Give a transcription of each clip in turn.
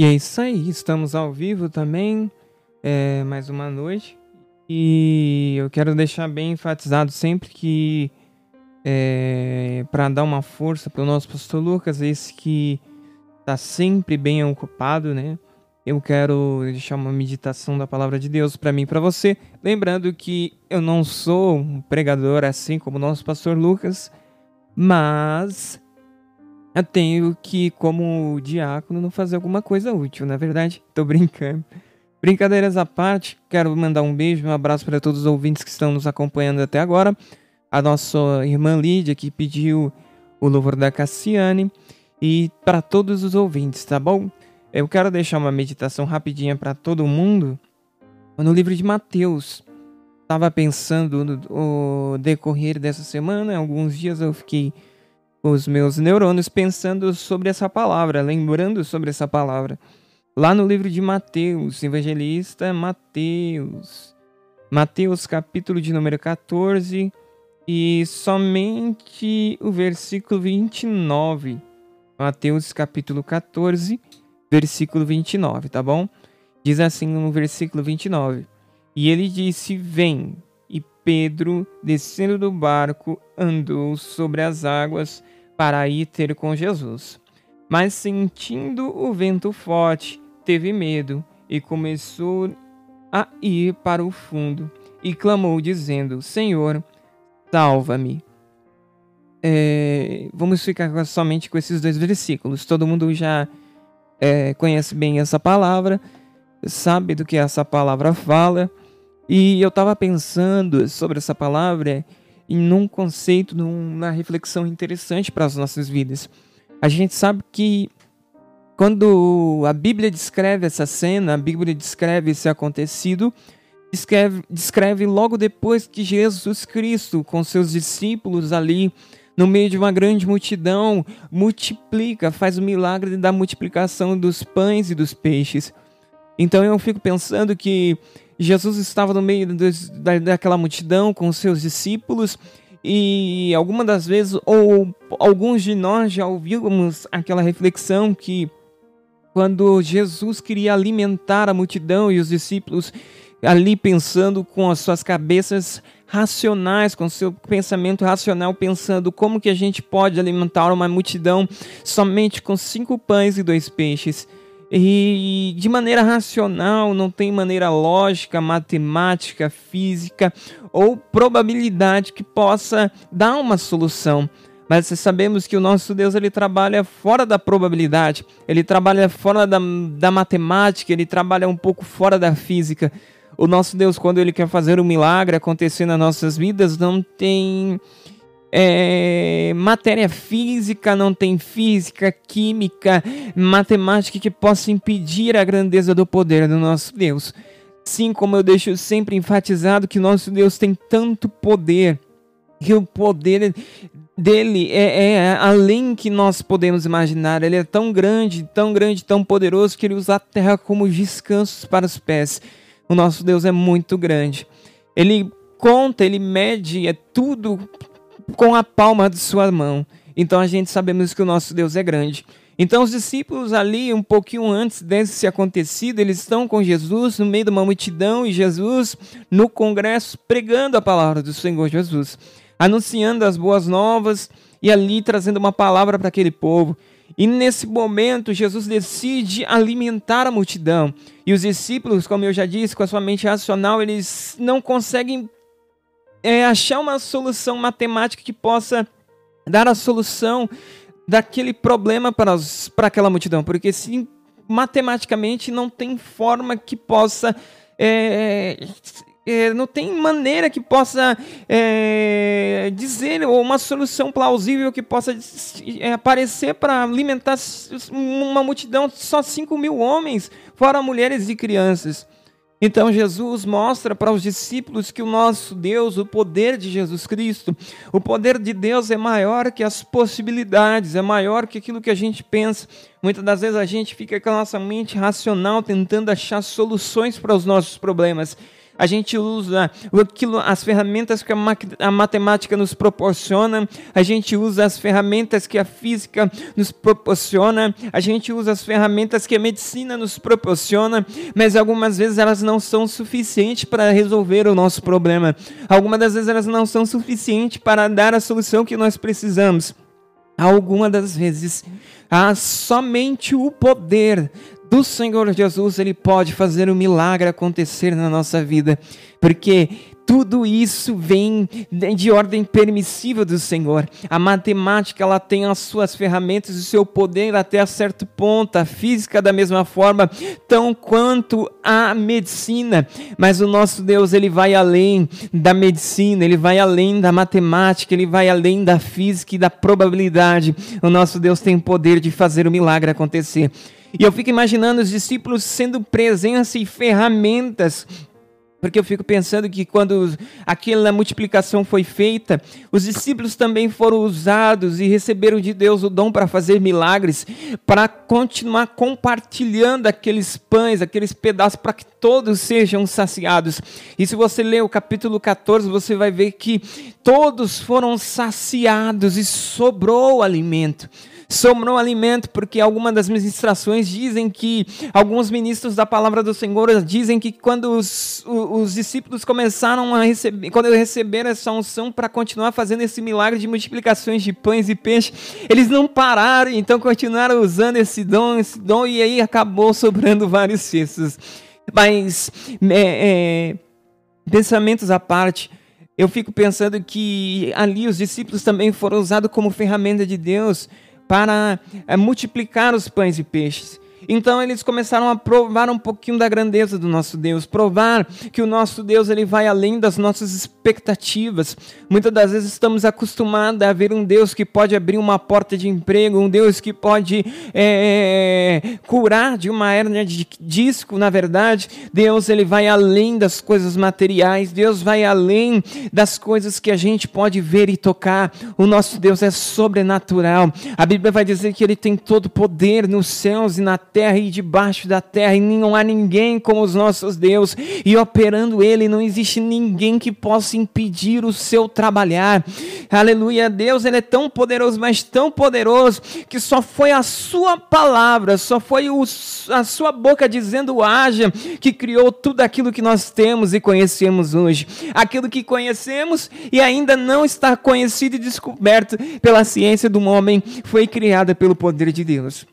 E é isso aí, estamos ao vivo também, é, mais uma noite. E eu quero deixar bem enfatizado sempre que, é, para dar uma força para o nosso pastor Lucas, esse que está sempre bem ocupado, né? Eu quero deixar uma meditação da palavra de Deus para mim e para você. Lembrando que eu não sou um pregador assim como o nosso pastor Lucas, mas eu tenho que, como diácono, não fazer alguma coisa útil, na é verdade? Tô brincando. Brincadeiras à parte, quero mandar um beijo, um abraço para todos os ouvintes que estão nos acompanhando até agora. A nossa irmã Lídia, que pediu o louvor da Cassiane. E para todos os ouvintes, tá bom? Eu quero deixar uma meditação rapidinha para todo mundo. No livro de Mateus, estava pensando no decorrer dessa semana, alguns dias eu fiquei os meus neurônios pensando sobre essa palavra, lembrando sobre essa palavra. Lá no livro de Mateus, evangelista Mateus. Mateus, capítulo de número 14, e somente o versículo 29. Mateus, capítulo 14, versículo 29, tá bom? Diz assim no versículo 29. E ele disse: Vem. E Pedro, descendo do barco, andou sobre as águas para ir ter com Jesus. Mas sentindo o vento forte, teve medo e começou a ir para o fundo e clamou, dizendo: Senhor, salva-me. É, vamos ficar somente com esses dois versículos. Todo mundo já é, conhece bem essa palavra, sabe do que essa palavra fala. E eu estava pensando sobre essa palavra num conceito, numa reflexão interessante para as nossas vidas. A gente sabe que quando a Bíblia descreve essa cena, a Bíblia descreve esse acontecido, descreve, descreve logo depois que Jesus Cristo, com seus discípulos ali, no meio de uma grande multidão, multiplica, faz o milagre da multiplicação dos pães e dos peixes. Então eu fico pensando que Jesus estava no meio daquela multidão com seus discípulos e algumas das vezes, ou alguns de nós já ouvimos aquela reflexão que quando Jesus queria alimentar a multidão e os discípulos ali pensando com as suas cabeças racionais, com seu pensamento racional, pensando como que a gente pode alimentar uma multidão somente com cinco pães e dois peixes e de maneira racional, não tem maneira lógica, matemática, física ou probabilidade que possa dar uma solução. Mas sabemos que o nosso Deus ele trabalha fora da probabilidade, ele trabalha fora da, da matemática, ele trabalha um pouco fora da física. O nosso Deus, quando ele quer fazer um milagre acontecer nas nossas vidas, não tem é, matéria física, não tem física, química, matemática que possa impedir a grandeza do poder do nosso Deus. Sim, como eu deixo sempre enfatizado que nosso Deus tem tanto poder, que o poder dele é, é, além que nós podemos imaginar. Ele é tão grande, tão grande, tão poderoso que ele usa a terra como descansos para os pés. O nosso Deus é muito grande. Ele conta, ele mede, é tudo com a palma de sua mão. Então a gente sabemos que o nosso Deus é grande. Então os discípulos ali, um pouquinho antes desse acontecido, eles estão com Jesus no meio de uma multidão e Jesus no congresso pregando a palavra do Senhor Jesus, anunciando as boas novas e ali trazendo uma palavra para aquele povo. E nesse momento, Jesus decide alimentar a multidão. E os discípulos, como eu já disse, com a sua mente racional, eles não conseguem é achar uma solução matemática que possa dar a solução daquele problema para, os, para aquela multidão, porque se matematicamente não tem forma que possa é, é, não tem maneira que possa é, dizer ou uma solução plausível que possa é, aparecer para alimentar uma multidão só 5 mil homens, fora mulheres e crianças. Então Jesus mostra para os discípulos que o nosso Deus, o poder de Jesus Cristo, o poder de Deus é maior que as possibilidades, é maior que aquilo que a gente pensa. Muitas das vezes a gente fica com a nossa mente racional tentando achar soluções para os nossos problemas. A gente usa aquilo, as ferramentas que a matemática nos proporciona, a gente usa as ferramentas que a física nos proporciona, a gente usa as ferramentas que a medicina nos proporciona, mas algumas vezes elas não são suficientes para resolver o nosso problema. Algumas das vezes elas não são suficientes para dar a solução que nós precisamos. Algumas das vezes, há somente o poder do Senhor Jesus, ele pode fazer um milagre acontecer na nossa vida, porque tudo isso vem de ordem permissiva do Senhor. A matemática ela tem as suas ferramentas e o seu poder até a certo ponto, a física da mesma forma, tão quanto a medicina. Mas o nosso Deus ele vai além da medicina, ele vai além da matemática, ele vai além da física e da probabilidade. O nosso Deus tem poder de fazer o milagre acontecer. E eu fico imaginando os discípulos sendo presença e ferramentas porque eu fico pensando que quando aquela multiplicação foi feita, os discípulos também foram usados e receberam de Deus o dom para fazer milagres, para continuar compartilhando aqueles pães, aqueles pedaços, para que todos sejam saciados. E se você ler o capítulo 14, você vai ver que todos foram saciados e sobrou alimento sobrou alimento, porque algumas das ministrações dizem que, alguns ministros da palavra do Senhor dizem que quando os, os discípulos começaram a receber, quando receberam essa unção para continuar fazendo esse milagre de multiplicações de pães e peixes, eles não pararam, então continuaram usando esse dom, esse dom, e aí acabou sobrando vários cestos. Mas, é, é, pensamentos à parte, eu fico pensando que ali os discípulos também foram usados como ferramenta de Deus para é, multiplicar os pães e peixes. Então eles começaram a provar um pouquinho da grandeza do nosso Deus, provar que o nosso Deus ele vai além das nossas expectativas. Muitas das vezes estamos acostumados a ver um Deus que pode abrir uma porta de emprego, um Deus que pode é, curar de uma hernia de disco. Na verdade, Deus ele vai além das coisas materiais. Deus vai além das coisas que a gente pode ver e tocar. O nosso Deus é sobrenatural. A Bíblia vai dizer que Ele tem todo o poder nos céus e na terra e debaixo da terra, e não há ninguém como os nossos Deus, e operando Ele, não existe ninguém que possa impedir o seu trabalhar. Aleluia, Deus, Ele é tão poderoso, mas tão poderoso, que só foi a Sua palavra, só foi o, a Sua boca dizendo haja, que criou tudo aquilo que nós temos e conhecemos hoje. Aquilo que conhecemos e ainda não está conhecido e descoberto pela ciência do homem, foi criada pelo poder de Deus.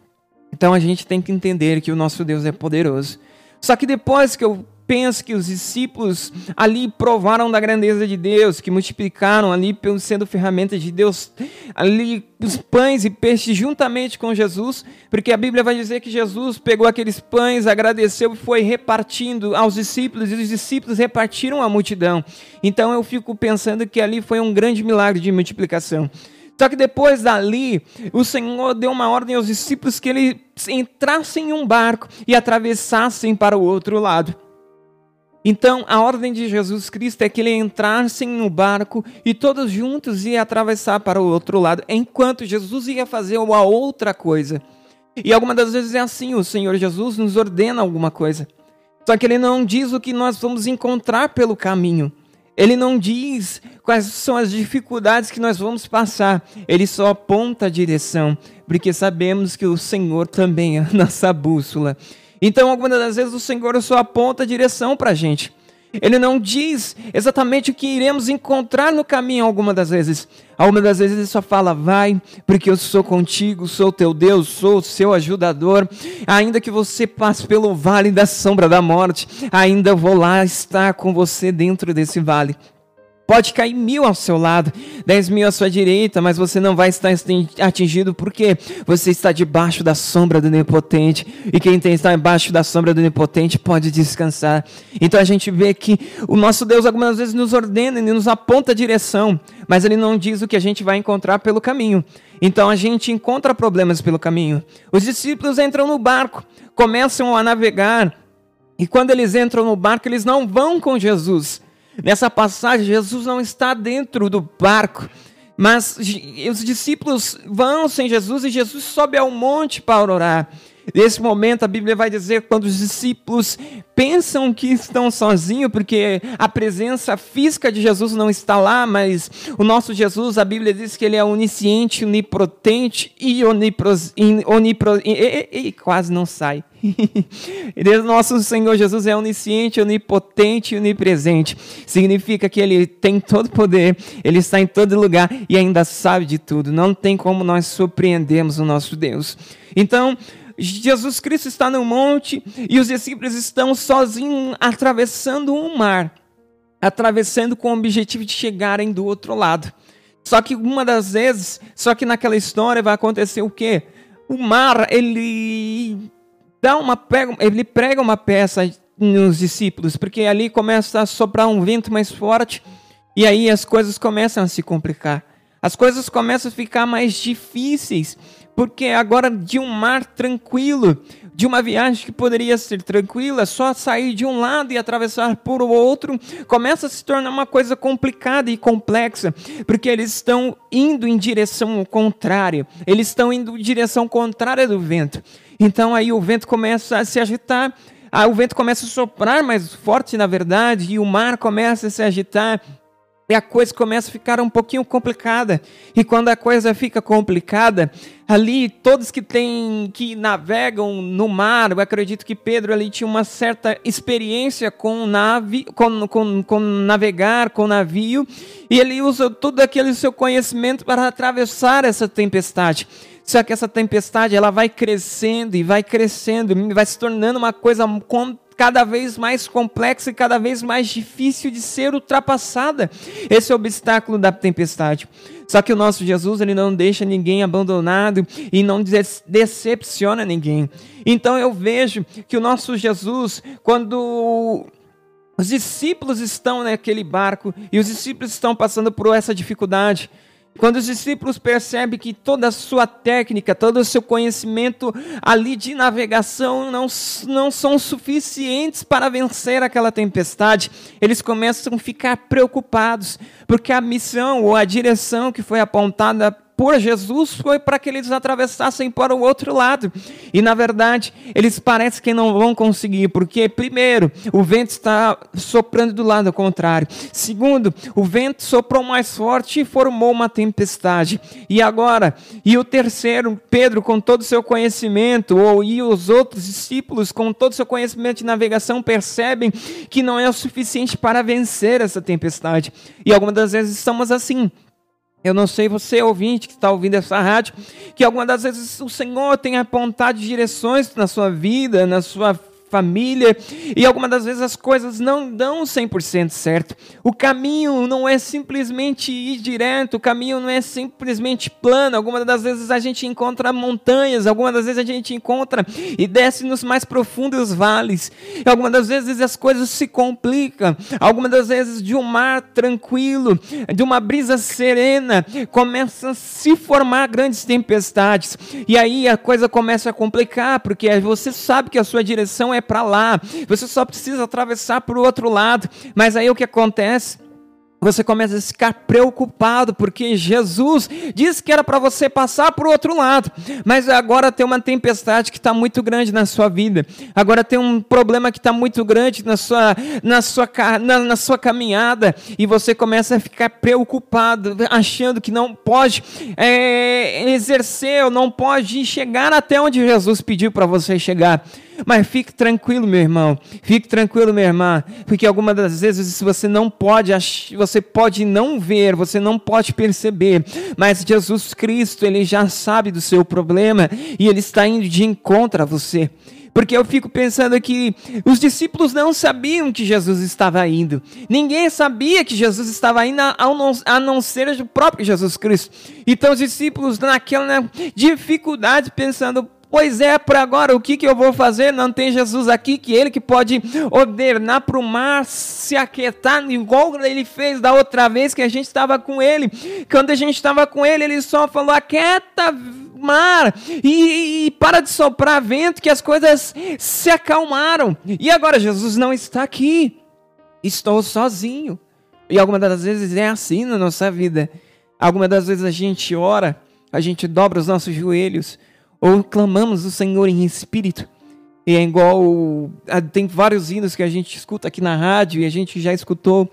Então a gente tem que entender que o nosso Deus é poderoso. Só que depois que eu penso que os discípulos ali provaram da grandeza de Deus, que multiplicaram ali sendo ferramentas de Deus, ali os pães e peixes juntamente com Jesus, porque a Bíblia vai dizer que Jesus pegou aqueles pães, agradeceu e foi repartindo aos discípulos, e os discípulos repartiram a multidão. Então eu fico pensando que ali foi um grande milagre de multiplicação. Só que depois dali, o Senhor deu uma ordem aos discípulos que eles entrassem em um barco e atravessassem para o outro lado. Então, a ordem de Jesus Cristo é que eles entrassem no barco e todos juntos iam atravessar para o outro lado, enquanto Jesus ia fazer uma outra coisa. E algumas das vezes é assim: o Senhor Jesus nos ordena alguma coisa. Só que ele não diz o que nós vamos encontrar pelo caminho. Ele não diz quais são as dificuldades que nós vamos passar, ele só aponta a direção, porque sabemos que o Senhor também é a nossa bússola. Então, algumas das vezes, o Senhor só aponta a direção para a gente. Ele não diz exatamente o que iremos encontrar no caminho algumas das vezes. Algumas das vezes ele só fala, vai, porque eu sou contigo, sou teu Deus, sou o seu ajudador. Ainda que você passe pelo vale da sombra da morte, ainda vou lá estar com você dentro desse vale. Pode cair mil ao seu lado, dez mil à sua direita, mas você não vai estar atingido porque você está debaixo da sombra do Onipotente. E quem está debaixo da sombra do Onipotente pode descansar. Então a gente vê que o nosso Deus algumas vezes nos ordena e nos aponta a direção, mas Ele não diz o que a gente vai encontrar pelo caminho. Então a gente encontra problemas pelo caminho. Os discípulos entram no barco, começam a navegar, e quando eles entram no barco, eles não vão com Jesus Nessa passagem, Jesus não está dentro do barco, mas os discípulos vão sem Jesus e Jesus sobe ao monte para orar. Nesse momento, a Bíblia vai dizer quando os discípulos pensam que estão sozinhos, porque a presença física de Jesus não está lá, mas o nosso Jesus, a Bíblia diz que ele é onisciente, onipotente e onipros, onipro, e, e, quase não sai. nosso Senhor Jesus é onisciente, onipotente e onipresente. Significa que ele tem todo poder, ele está em todo lugar e ainda sabe de tudo. Não tem como nós surpreendermos o nosso Deus. Então, Jesus Cristo está no monte e os discípulos estão sozinhos atravessando um mar, atravessando com o objetivo de chegarem do outro lado. Só que uma das vezes, só que naquela história vai acontecer o quê? O mar, ele dá uma ele prega uma peça nos discípulos, porque ali começa a soprar um vento mais forte e aí as coisas começam a se complicar. As coisas começam a ficar mais difíceis porque agora de um mar tranquilo, de uma viagem que poderia ser tranquila, só sair de um lado e atravessar por outro, começa a se tornar uma coisa complicada e complexa, porque eles estão indo em direção contrária, eles estão indo em direção contrária do vento. Então aí o vento começa a se agitar, o vento começa a soprar mais forte, na verdade, e o mar começa a se agitar e a coisa começa a ficar um pouquinho complicada. E quando a coisa fica complicada, ali todos que têm que navegam no mar, eu acredito que Pedro ali tinha uma certa experiência com nave, com, com, com navegar, com navio, e ele usa todo aquele seu conhecimento para atravessar essa tempestade. Só que essa tempestade ela vai crescendo e vai crescendo, vai se tornando uma coisa cada vez mais complexa e cada vez mais difícil de ser ultrapassada. Esse é o obstáculo da tempestade. Só que o nosso Jesus, ele não deixa ninguém abandonado e não decepciona ninguém. Então eu vejo que o nosso Jesus, quando os discípulos estão naquele barco e os discípulos estão passando por essa dificuldade, quando os discípulos percebem que toda a sua técnica, todo o seu conhecimento ali de navegação não, não são suficientes para vencer aquela tempestade, eles começam a ficar preocupados, porque a missão ou a direção que foi apontada por Jesus foi para que eles atravessassem para o outro lado. E na verdade, eles parecem que não vão conseguir, porque primeiro, o vento está soprando do lado contrário. Segundo, o vento soprou mais forte e formou uma tempestade. E agora, e o terceiro, Pedro com todo o seu conhecimento, ou e os outros discípulos com todo o seu conhecimento de navegação percebem que não é o suficiente para vencer essa tempestade. E algumas das vezes estamos assim. Eu não sei você, ouvinte, que está ouvindo essa rádio, que algumas das vezes o Senhor tem apontado direções na sua vida, na sua família, e algumas das vezes as coisas não dão 100% certo. O caminho não é simplesmente ir direto, o caminho não é simplesmente plano. Algumas das vezes a gente encontra montanhas, algumas das vezes a gente encontra e desce nos mais profundos vales. E algumas das vezes as coisas se complicam. Algumas das vezes de um mar tranquilo, de uma brisa serena, começa a se formar grandes tempestades. E aí a coisa começa a complicar, porque você sabe que a sua direção é é para lá, você só precisa atravessar para o outro lado. Mas aí o que acontece? Você começa a ficar preocupado porque Jesus disse que era para você passar para o outro lado, mas agora tem uma tempestade que está muito grande na sua vida. Agora tem um problema que está muito grande na sua, na, sua, na, na sua caminhada e você começa a ficar preocupado, achando que não pode é, exercer, ou não pode chegar até onde Jesus pediu para você chegar. Mas fique tranquilo, meu irmão. Fique tranquilo, minha irmã, porque algumas das vezes você não pode, você pode não ver, você não pode perceber, mas Jesus Cristo, ele já sabe do seu problema e ele está indo de encontro a você. Porque eu fico pensando que os discípulos não sabiam que Jesus estava indo. Ninguém sabia que Jesus estava indo, a não ser o próprio Jesus Cristo. Então os discípulos, naquela dificuldade, pensando: Pois é, por agora, o que, que eu vou fazer? Não tem Jesus aqui, que ele que pode ordenar para o mar se aquietar, igual ele fez da outra vez que a gente estava com ele. Quando a gente estava com ele, ele só falou: aquieta, mar, e, e, para de soprar vento, que as coisas se acalmaram. E agora Jesus não está aqui, estou sozinho. E algumas das vezes é assim na nossa vida. Algumas das vezes a gente ora, a gente dobra os nossos joelhos ou clamamos o Senhor em espírito. E é igual. Tem vários hinos que a gente escuta aqui na rádio e a gente já escutou.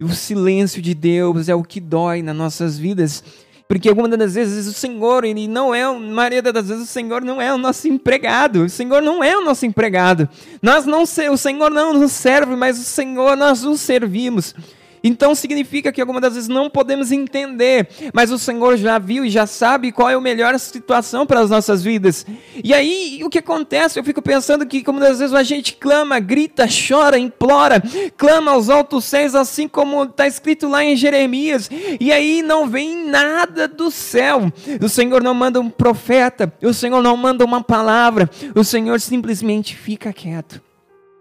O silêncio de Deus é o que dói nas nossas vidas. Porque algumas das vezes o Senhor, ele não é, maioria das vezes o Senhor não é o nosso empregado. O Senhor não é o nosso empregado. Nós não, o Senhor não nos serve, mas o Senhor nós o servimos. Então significa que algumas das vezes não podemos entender, mas o Senhor já viu e já sabe qual é a melhor situação para as nossas vidas. E aí o que acontece? Eu fico pensando que como das vezes a gente clama, grita, chora, implora, clama aos altos céus, assim como está escrito lá em Jeremias, e aí não vem nada do céu. O Senhor não manda um profeta, o Senhor não manda uma palavra, o Senhor simplesmente fica quieto.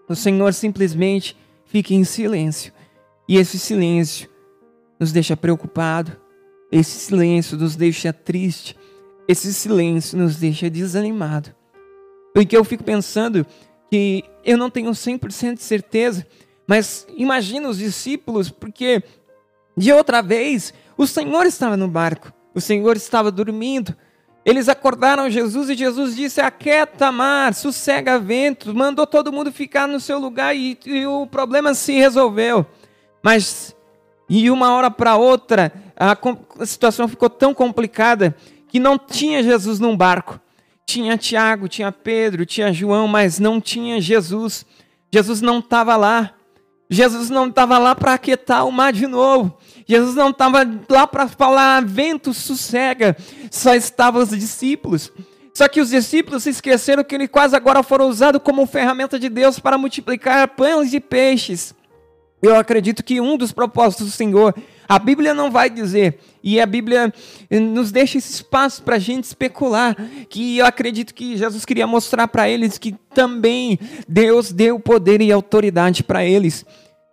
O Senhor simplesmente fica em silêncio. E esse silêncio nos deixa preocupado, esse silêncio nos deixa triste, esse silêncio nos deixa desanimado. Porque eu fico pensando que eu não tenho 100% de certeza, mas imagina os discípulos, porque de outra vez o Senhor estava no barco, o Senhor estava dormindo. Eles acordaram Jesus e Jesus disse: Aquieta mar, sossega vento, mandou todo mundo ficar no seu lugar e, e o problema se resolveu. Mas e uma hora para outra, a, situação ficou tão complicada que não tinha Jesus num barco. Tinha Tiago, tinha Pedro, tinha João, mas não tinha Jesus. Jesus não estava lá. Jesus não estava lá para aquietar o mar de novo. Jesus não estava lá para falar vento sossega. Só estavam os discípulos. Só que os discípulos se esqueceram que eles quase agora foram usados como ferramenta de Deus para multiplicar pães e peixes. Eu acredito que um dos propósitos do Senhor, a Bíblia não vai dizer, e a Bíblia nos deixa esse espaço para a gente especular, que eu acredito que Jesus queria mostrar para eles que também Deus deu poder e autoridade para eles.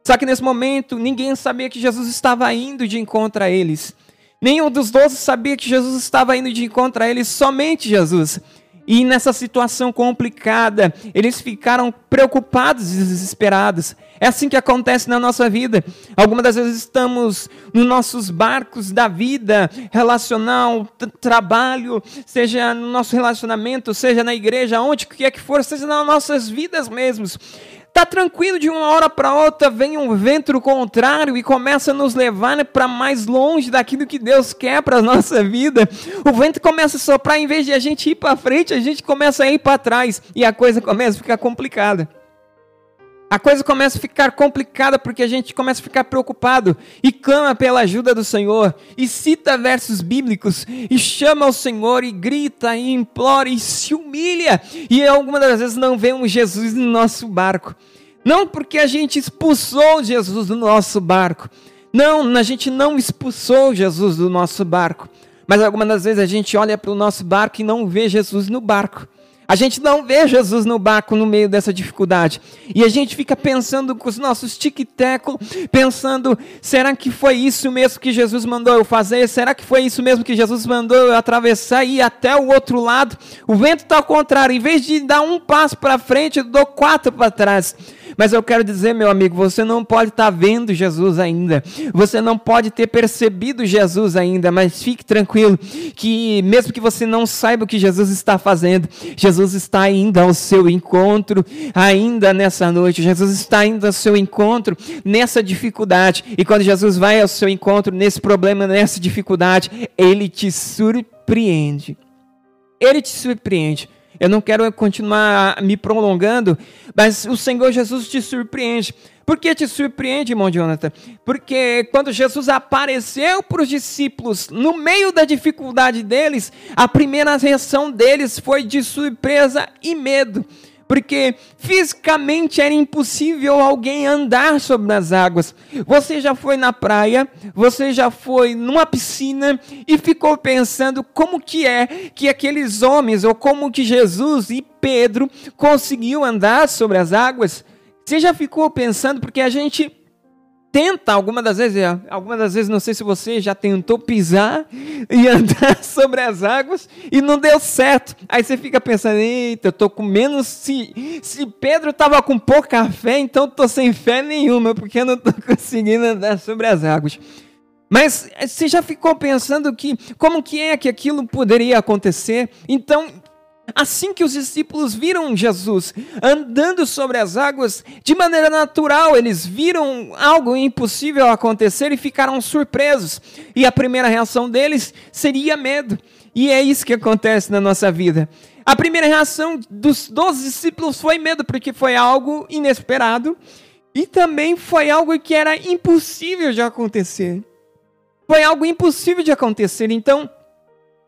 Só que nesse momento ninguém sabia que Jesus estava indo de encontro a eles. Nenhum dos doze sabia que Jesus estava indo de encontro a eles, somente Jesus. E nessa situação complicada, eles ficaram preocupados e desesperados. É assim que acontece na nossa vida. Algumas das vezes estamos nos nossos barcos da vida, relacional, trabalho, seja no nosso relacionamento, seja na igreja, onde quer que for, seja nas nossas vidas mesmos. Tá tranquilo de uma hora para outra, vem um vento contrário e começa a nos levar para mais longe daquilo que Deus quer para nossa vida. O vento começa a soprar, em vez de a gente ir para frente, a gente começa a ir para trás e a coisa começa a ficar complicada. A coisa começa a ficar complicada porque a gente começa a ficar preocupado e clama pela ajuda do Senhor e cita versos bíblicos e chama ao Senhor e grita e implora e se humilha e algumas das vezes não vemos Jesus no nosso barco. Não porque a gente expulsou Jesus do nosso barco. Não, a gente não expulsou Jesus do nosso barco. Mas algumas das vezes a gente olha para o nosso barco e não vê Jesus no barco. A gente não vê Jesus no barco no meio dessa dificuldade. E a gente fica pensando com os nossos tic-teco, pensando: será que foi isso mesmo que Jesus mandou eu fazer? Será que foi isso mesmo que Jesus mandou eu atravessar e ir até o outro lado? O vento está ao contrário. Em vez de dar um passo para frente, eu dou quatro para trás. Mas eu quero dizer, meu amigo, você não pode estar tá vendo Jesus ainda. Você não pode ter percebido Jesus ainda, mas fique tranquilo que mesmo que você não saiba o que Jesus está fazendo, Jesus está ainda ao seu encontro, ainda nessa noite. Jesus está indo ao seu encontro nessa dificuldade. E quando Jesus vai ao seu encontro nesse problema, nessa dificuldade, ele te surpreende. Ele te surpreende. Eu não quero continuar me prolongando, mas o Senhor Jesus te surpreende. Por que te surpreende, irmão Jonathan? Porque quando Jesus apareceu para os discípulos, no meio da dificuldade deles, a primeira reação deles foi de surpresa e medo porque fisicamente era impossível alguém andar sobre as águas. Você já foi na praia, você já foi numa piscina e ficou pensando como que é que aqueles homens ou como que Jesus e Pedro conseguiu andar sobre as águas? Você já ficou pensando porque a gente tenta, algumas das vezes, algumas das vezes, não sei se você já tentou pisar e andar sobre as águas e não deu certo. Aí você fica pensando, eita, eu tô com menos. Se, se Pedro tava com pouca fé, então eu tô sem fé nenhuma, porque eu não tô conseguindo andar sobre as águas. Mas você já ficou pensando que como que é que aquilo poderia acontecer? Então, Assim que os discípulos viram Jesus andando sobre as águas, de maneira natural, eles viram algo impossível acontecer e ficaram surpresos. E a primeira reação deles seria medo. E é isso que acontece na nossa vida. A primeira reação dos 12 discípulos foi medo, porque foi algo inesperado e também foi algo que era impossível de acontecer. Foi algo impossível de acontecer. Então,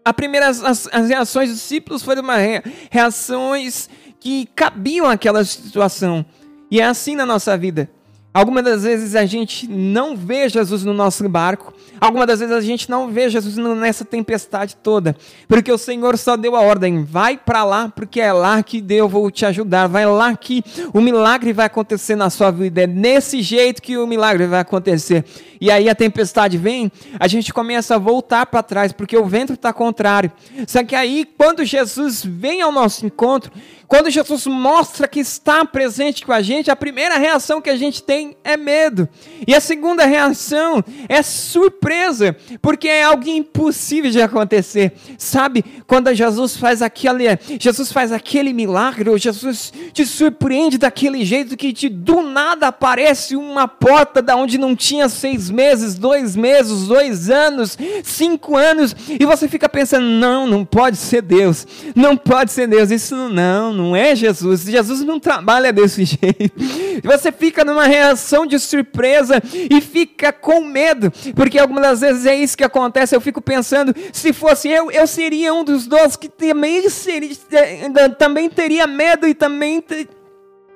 a primeira, as, as reações dos discípulos foram uma re, reações que cabiam àquela situação. E é assim na nossa vida. Algumas das vezes a gente não vê Jesus no nosso barco. Algumas das vezes a gente não vê Jesus nessa tempestade toda. Porque o Senhor só deu a ordem: vai para lá, porque é lá que eu vou te ajudar. Vai lá que o milagre vai acontecer na sua vida. É nesse jeito que o milagre vai acontecer. E aí a tempestade vem, a gente começa a voltar para trás, porque o vento está contrário. Só que aí, quando Jesus vem ao nosso encontro, quando Jesus mostra que está presente com a gente, a primeira reação que a gente tem é medo. E a segunda reação é surpresa, porque é algo impossível de acontecer. Sabe, quando Jesus faz aquele, Jesus faz aquele milagre, ou Jesus te surpreende daquele jeito que te, do nada aparece uma porta da onde não tinha seis meses, dois meses, dois anos, cinco anos, e você fica pensando: não, não pode ser Deus, não pode ser Deus, isso não não é Jesus. Jesus não trabalha desse jeito. Você fica numa reação de surpresa e fica com medo, porque algumas das vezes é isso que acontece. Eu fico pensando, se fosse eu, eu seria um dos dois que também, seria, eh, também teria medo e também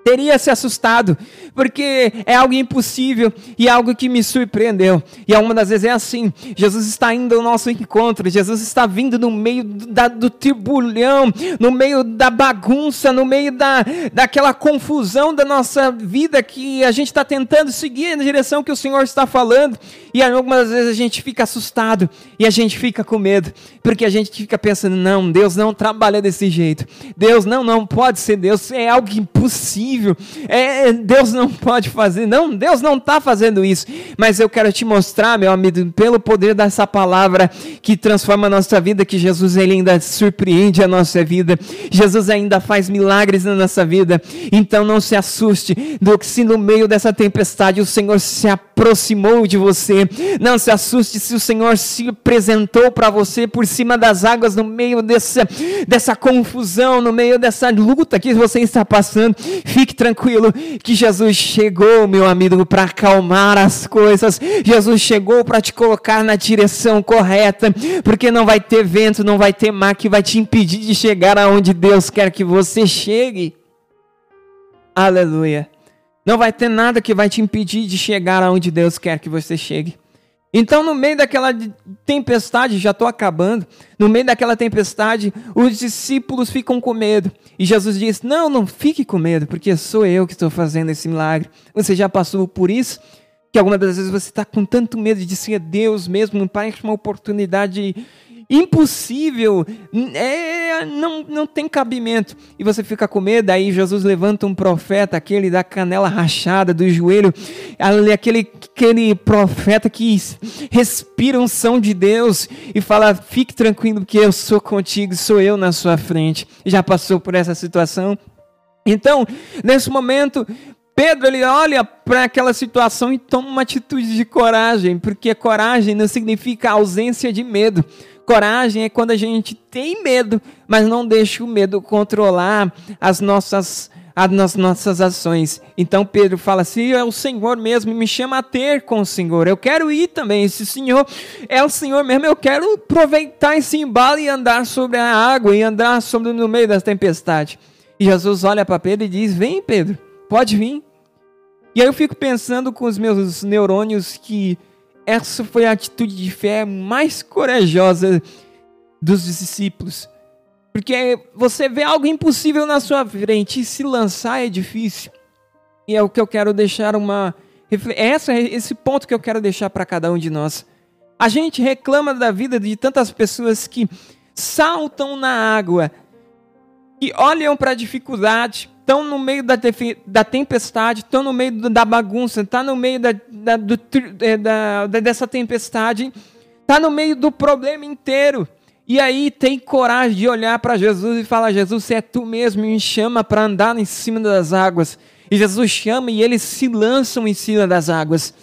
teria se assustado, porque é algo impossível e é algo que me surpreendeu. E algumas das vezes é assim: Jesus está indo ao nosso encontro, Jesus está vindo no meio da, do turbulhão, no meio da bagunça, no meio da, daquela confusão da nossa vida que a gente está tentando seguir na direção que o Senhor está falando. E algumas vezes a gente fica assustado e a gente fica com medo, porque a gente fica pensando: não, Deus não trabalha desse jeito. Deus não, não pode ser Deus, é algo impossível. É, Deus não pode fazer, não, Deus não está fazendo isso. Mas eu quero te mostrar, meu amigo, pelo poder dessa palavra que transforma a nossa vida, que Jesus ele ainda surpreende a nossa vida. Jesus ainda faz milagres na nossa vida. Então não se assuste do que se no meio dessa tempestade o Senhor se aproximou de você não se assuste se o Senhor se apresentou para você por cima das águas, no meio dessa, dessa confusão, no meio dessa luta que você está passando. Fique tranquilo que Jesus chegou, meu amigo, para acalmar as coisas. Jesus chegou para te colocar na direção correta, porque não vai ter vento, não vai ter mar que vai te impedir de chegar aonde Deus quer que você chegue. Aleluia. Não vai ter nada que vai te impedir de chegar aonde Deus quer que você chegue. Então, no meio daquela tempestade, já estou acabando, no meio daquela tempestade, os discípulos ficam com medo. E Jesus diz: Não, não fique com medo, porque sou eu que estou fazendo esse milagre. Você já passou por isso? Que algumas das vezes você está com tanto medo de ser Deus mesmo, não parece uma oportunidade impossível, é, não, não tem cabimento. E você fica com medo, aí Jesus levanta um profeta, aquele da canela rachada, do joelho, aquele, aquele profeta que respira um som de Deus e fala: fique tranquilo, porque eu sou contigo, sou eu na sua frente. Já passou por essa situação? Então, nesse momento, Pedro ele olha para aquela situação e toma uma atitude de coragem, porque coragem não significa ausência de medo. Coragem é quando a gente tem medo, mas não deixa o medo controlar as nossas as nossas ações. Então Pedro fala assim: é o Senhor mesmo, me chama a ter com o Senhor. Eu quero ir também. Esse Senhor é o Senhor mesmo. Eu quero aproveitar esse embalo e andar sobre a água e andar sobre no meio da tempestade. E Jesus olha para Pedro e diz: Vem, Pedro, pode vir. E aí eu fico pensando com os meus neurônios que essa foi a atitude de fé mais corajosa dos discípulos. Porque você vê algo impossível na sua frente e se lançar é difícil. E é o que eu quero deixar uma. Essa, esse ponto que eu quero deixar para cada um de nós. A gente reclama da vida de tantas pessoas que saltam na água, que olham para a dificuldade, estão no meio da, da tempestade, estão no meio da bagunça, estão tá no meio da, da, do, é, da, dessa tempestade, está no meio do problema inteiro. E aí tem coragem de olhar para Jesus e falar: Jesus, se é tu mesmo, me chama para andar em cima das águas. E Jesus chama e eles se lançam em cima das águas.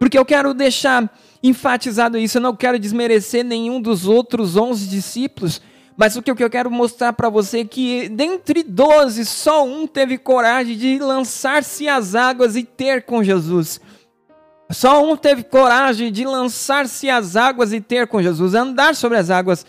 Porque eu quero deixar enfatizado isso, eu não quero desmerecer nenhum dos outros onze discípulos, mas o que eu quero mostrar para você é que dentre doze, só um teve coragem de lançar-se às águas e ter com Jesus. Só um teve coragem de lançar-se às águas e ter com Jesus, andar sobre as águas.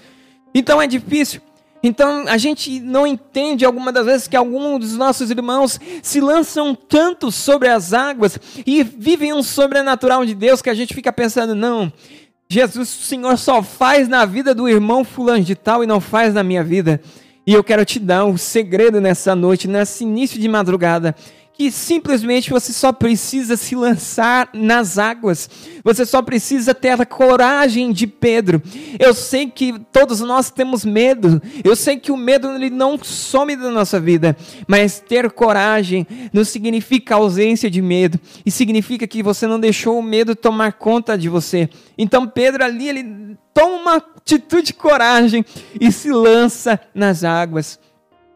Então é difícil. Então a gente não entende algumas das vezes que alguns dos nossos irmãos se lançam tanto sobre as águas e vivem um sobrenatural de Deus que a gente fica pensando, não, Jesus, o Senhor só faz na vida do irmão fulano de tal e não faz na minha vida. E eu quero te dar um segredo nessa noite, nesse início de madrugada que simplesmente você só precisa se lançar nas águas. Você só precisa ter a coragem de Pedro. Eu sei que todos nós temos medo. Eu sei que o medo ele não some da nossa vida, mas ter coragem não significa ausência de medo e significa que você não deixou o medo tomar conta de você. Então Pedro ali ele toma uma atitude de coragem e se lança nas águas.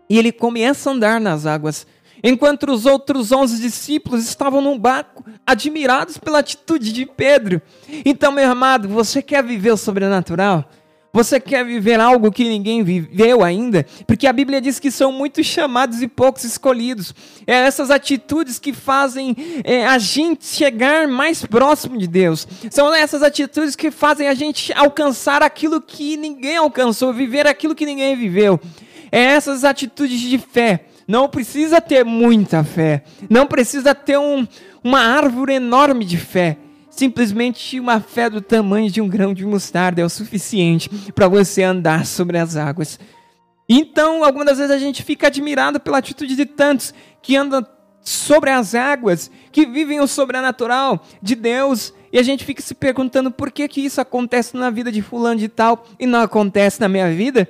E ele começa a andar nas águas enquanto os outros onze discípulos estavam no barco, admirados pela atitude de Pedro. Então, meu amado, você quer viver o sobrenatural? Você quer viver algo que ninguém viveu ainda? Porque a Bíblia diz que são muitos chamados e poucos escolhidos. É essas atitudes que fazem é, a gente chegar mais próximo de Deus. São essas atitudes que fazem a gente alcançar aquilo que ninguém alcançou, viver aquilo que ninguém viveu. É essas atitudes de fé não precisa ter muita fé. Não precisa ter um, uma árvore enorme de fé. Simplesmente uma fé do tamanho de um grão de mostarda é o suficiente para você andar sobre as águas. Então, algumas das vezes a gente fica admirado pela atitude de tantos que andam sobre as águas, que vivem o sobrenatural de Deus, e a gente fica se perguntando por que, que isso acontece na vida de fulano de tal e não acontece na minha vida.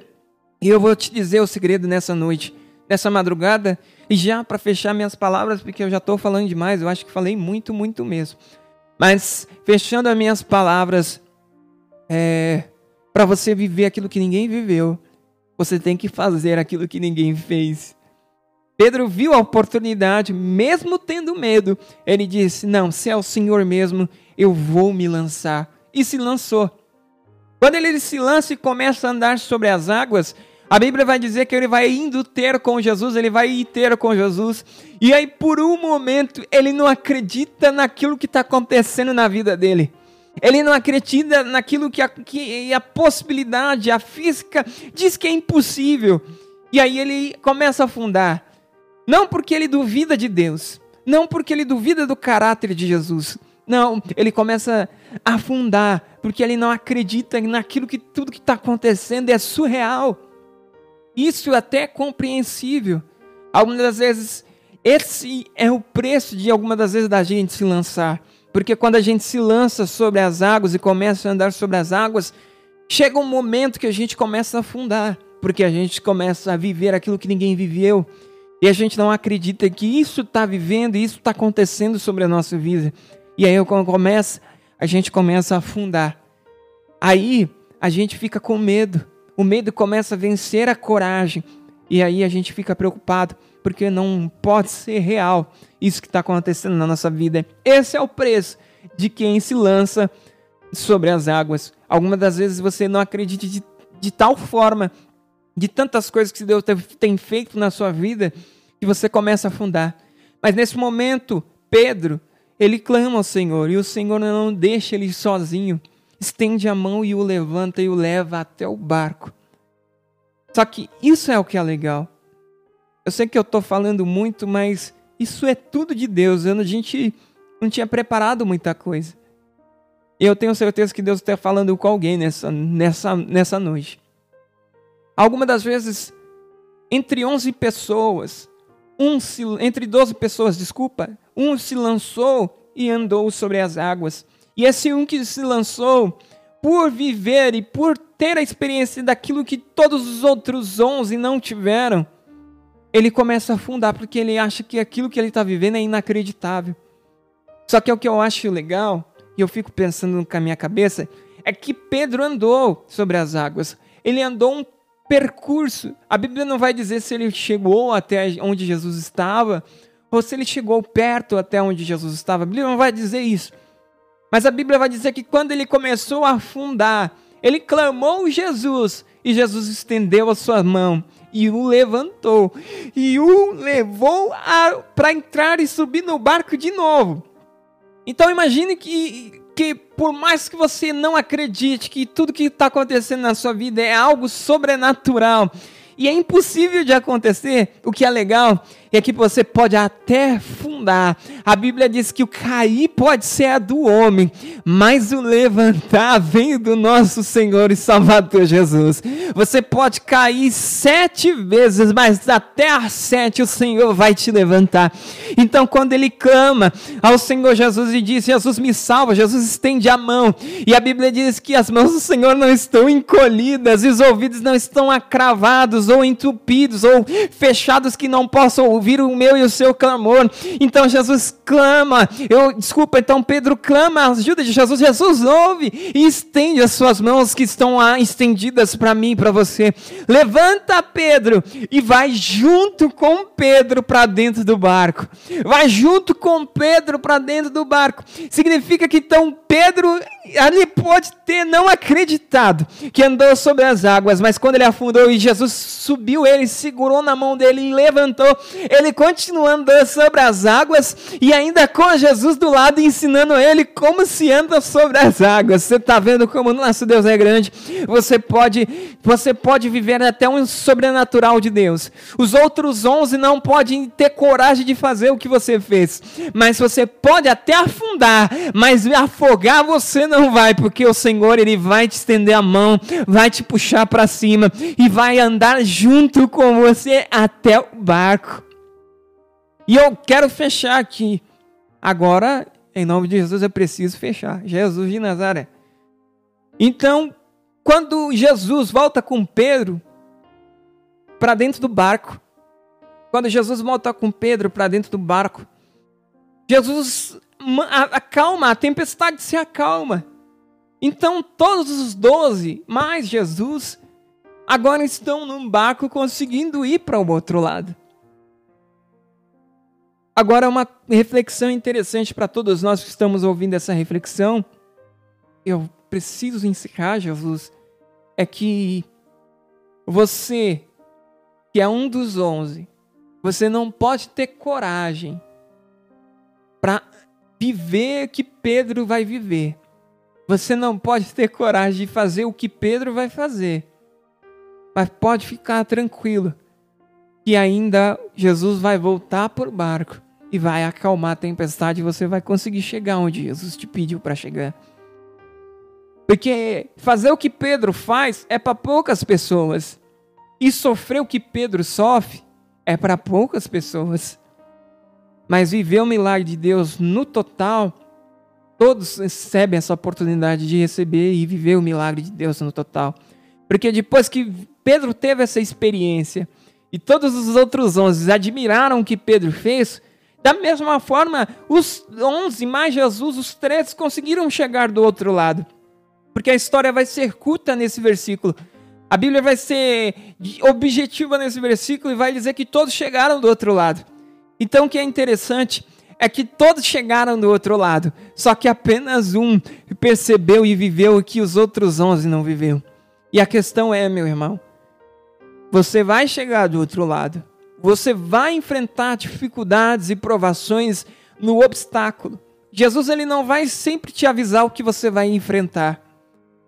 E eu vou te dizer o segredo nessa noite nessa madrugada. E já para fechar minhas palavras, porque eu já estou falando demais, eu acho que falei muito, muito mesmo. Mas fechando as minhas palavras, é, para você viver aquilo que ninguém viveu, você tem que fazer aquilo que ninguém fez. Pedro viu a oportunidade, mesmo tendo medo. Ele disse: Não, se é o Senhor mesmo, eu vou me lançar. E se lançou. Quando ele se lança e começa a andar sobre as águas, a Bíblia vai dizer que ele vai indo ter com Jesus, ele vai ir ter com Jesus. E aí, por um momento, ele não acredita naquilo que está acontecendo na vida dele. Ele não acredita naquilo que a, que a possibilidade, a física, diz que é impossível. E aí ele começa a afundar. Não porque ele duvida de Deus, não porque ele duvida do caráter de Jesus. Não, ele começa a afundar, porque ele não acredita naquilo que tudo que está acontecendo é surreal. Isso até é compreensível. Algumas das vezes, esse é o preço de algumas das vezes da gente se lançar. Porque quando a gente se lança sobre as águas e começa a andar sobre as águas, chega um momento que a gente começa a afundar. Porque a gente começa a viver aquilo que ninguém viveu. E a gente não acredita que isso está vivendo isso está acontecendo sobre a nossa vida. E aí quando começa, a gente começa a afundar. Aí a gente fica com medo o medo começa a vencer a coragem. E aí a gente fica preocupado, porque não pode ser real isso que está acontecendo na nossa vida. Esse é o preço de quem se lança sobre as águas. Algumas das vezes você não acredita de, de tal forma, de tantas coisas que Deus tem feito na sua vida, que você começa a afundar. Mas nesse momento, Pedro, ele clama ao Senhor, e o Senhor não deixa ele sozinho estende a mão e o levanta e o leva até o barco. Só que isso é o que é legal. Eu sei que eu estou falando muito, mas isso é tudo de Deus. A gente não tinha preparado muita coisa. E eu tenho certeza que Deus está falando com alguém nessa, nessa, nessa noite. Algumas das vezes, entre 11 pessoas, um se, entre 12 pessoas, desculpa, um se lançou e andou sobre as águas. E esse um que se lançou por viver e por ter a experiência daquilo que todos os outros onze não tiveram, ele começa a afundar porque ele acha que aquilo que ele está vivendo é inacreditável. Só que é o que eu acho legal, e eu fico pensando com a minha cabeça, é que Pedro andou sobre as águas. ele andou um percurso. A Bíblia não vai dizer se ele chegou até onde Jesus estava ou se ele chegou perto até onde Jesus estava. A Bíblia não vai dizer isso. Mas a Bíblia vai dizer que quando ele começou a afundar, ele clamou Jesus e Jesus estendeu a sua mão e o levantou e o levou para entrar e subir no barco de novo. Então imagine que, que por mais que você não acredite que tudo que está acontecendo na sua vida é algo sobrenatural e é impossível de acontecer, o que é legal é que você pode até fundar. A Bíblia diz que o cair pode ser a do homem, mas o levantar vem do nosso Senhor e Salvador Jesus. Você pode cair sete vezes, mas até as sete o Senhor vai te levantar. Então, quando ele clama ao Senhor Jesus e diz: Jesus me salva, Jesus estende a mão. E a Bíblia diz que as mãos do Senhor não estão encolhidas e os ouvidos não estão acravados ou entupidos ou fechados que não possam ouvir o meu e o seu clamor. Então Jesus clama, eu desculpa, então Pedro clama a ajuda de Jesus. Jesus ouve e estende as suas mãos que estão lá estendidas para mim, para você. Levanta Pedro e vai junto com Pedro para dentro do barco. Vai junto com Pedro para dentro do barco. Significa que então Pedro ali pode ter não acreditado que andou sobre as águas, mas quando ele afundou e Jesus subiu ele, segurou na mão dele e levantou, ele continua andando sobre as águas e ainda com Jesus do lado ensinando ele como se anda sobre as águas. Você está vendo como nosso Deus é grande? Você pode, você pode viver até um sobrenatural de Deus. Os outros onze não podem ter coragem de fazer o que você fez, mas você pode até afundar, mas afogar você não vai, porque o Senhor ele vai te estender a mão, vai te puxar para cima e vai andar junto com você até o barco. E eu quero fechar aqui. Agora, em nome de Jesus, eu preciso fechar. Jesus de Nazaré. Então, quando Jesus volta com Pedro para dentro do barco, quando Jesus volta com Pedro para dentro do barco, Jesus acalma, a tempestade se acalma. Então, todos os doze, mais Jesus, agora estão num barco conseguindo ir para o outro lado. Agora, uma reflexão interessante para todos nós que estamos ouvindo essa reflexão. Eu preciso encerrar, Jesus. É que você, que é um dos onze, você não pode ter coragem para viver o que Pedro vai viver. Você não pode ter coragem de fazer o que Pedro vai fazer. Mas pode ficar tranquilo que ainda Jesus vai voltar por barco e vai acalmar a tempestade e você vai conseguir chegar onde Jesus te pediu para chegar. Porque fazer o que Pedro faz é para poucas pessoas. E sofrer o que Pedro sofre é para poucas pessoas. Mas viver o milagre de Deus no total, todos recebem essa oportunidade de receber e viver o milagre de Deus no total. Porque depois que Pedro teve essa experiência e todos os outros onze admiraram o que Pedro fez, da mesma forma, os onze mais Jesus, os três, conseguiram chegar do outro lado. Porque a história vai ser curta nesse versículo. A Bíblia vai ser objetiva nesse versículo e vai dizer que todos chegaram do outro lado. Então o que é interessante é que todos chegaram do outro lado, só que apenas um percebeu e viveu o que os outros onze não viveram. E a questão é, meu irmão, você vai chegar do outro lado. Você vai enfrentar dificuldades e provações no obstáculo. Jesus ele não vai sempre te avisar o que você vai enfrentar.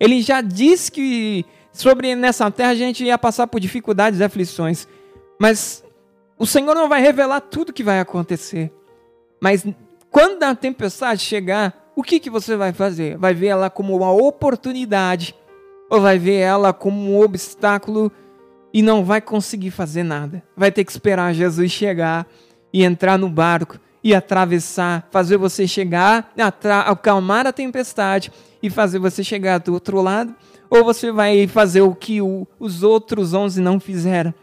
Ele já disse que sobre nessa terra a gente ia passar por dificuldades e aflições, mas o Senhor não vai revelar tudo que vai acontecer. Mas quando a tempestade chegar, o que, que você vai fazer? Vai ver ela como uma oportunidade ou vai ver ela como um obstáculo e não vai conseguir fazer nada. Vai ter que esperar Jesus chegar e entrar no barco e atravessar, fazer você chegar, acalmar a tempestade e fazer você chegar do outro lado, ou você vai fazer o que o, os outros onze não fizeram.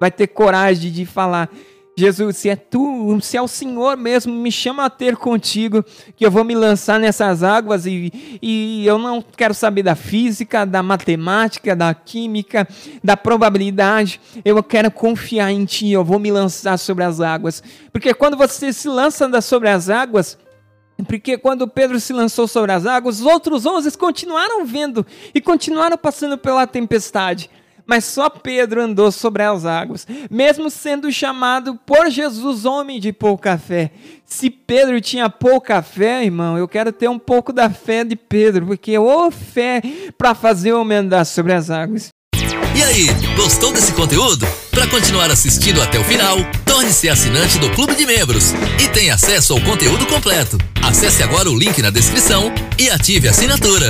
Vai ter coragem de falar: Jesus, se é tu, se é o Senhor mesmo, me chama a ter contigo, que eu vou me lançar nessas águas e, e eu não quero saber da física, da matemática, da química, da probabilidade. Eu quero confiar em ti, eu vou me lançar sobre as águas. Porque quando você se lança sobre as águas, porque quando Pedro se lançou sobre as águas, os outros onze continuaram vendo e continuaram passando pela tempestade mas só Pedro andou sobre as águas, mesmo sendo chamado por Jesus homem de pouca fé. Se Pedro tinha pouca fé, irmão, eu quero ter um pouco da fé de Pedro, porque ô fé para fazer o homem andar sobre as águas. E aí, gostou desse conteúdo? Para continuar assistindo até o final, torne-se assinante do Clube de Membros e tenha acesso ao conteúdo completo. Acesse agora o link na descrição e ative a assinatura.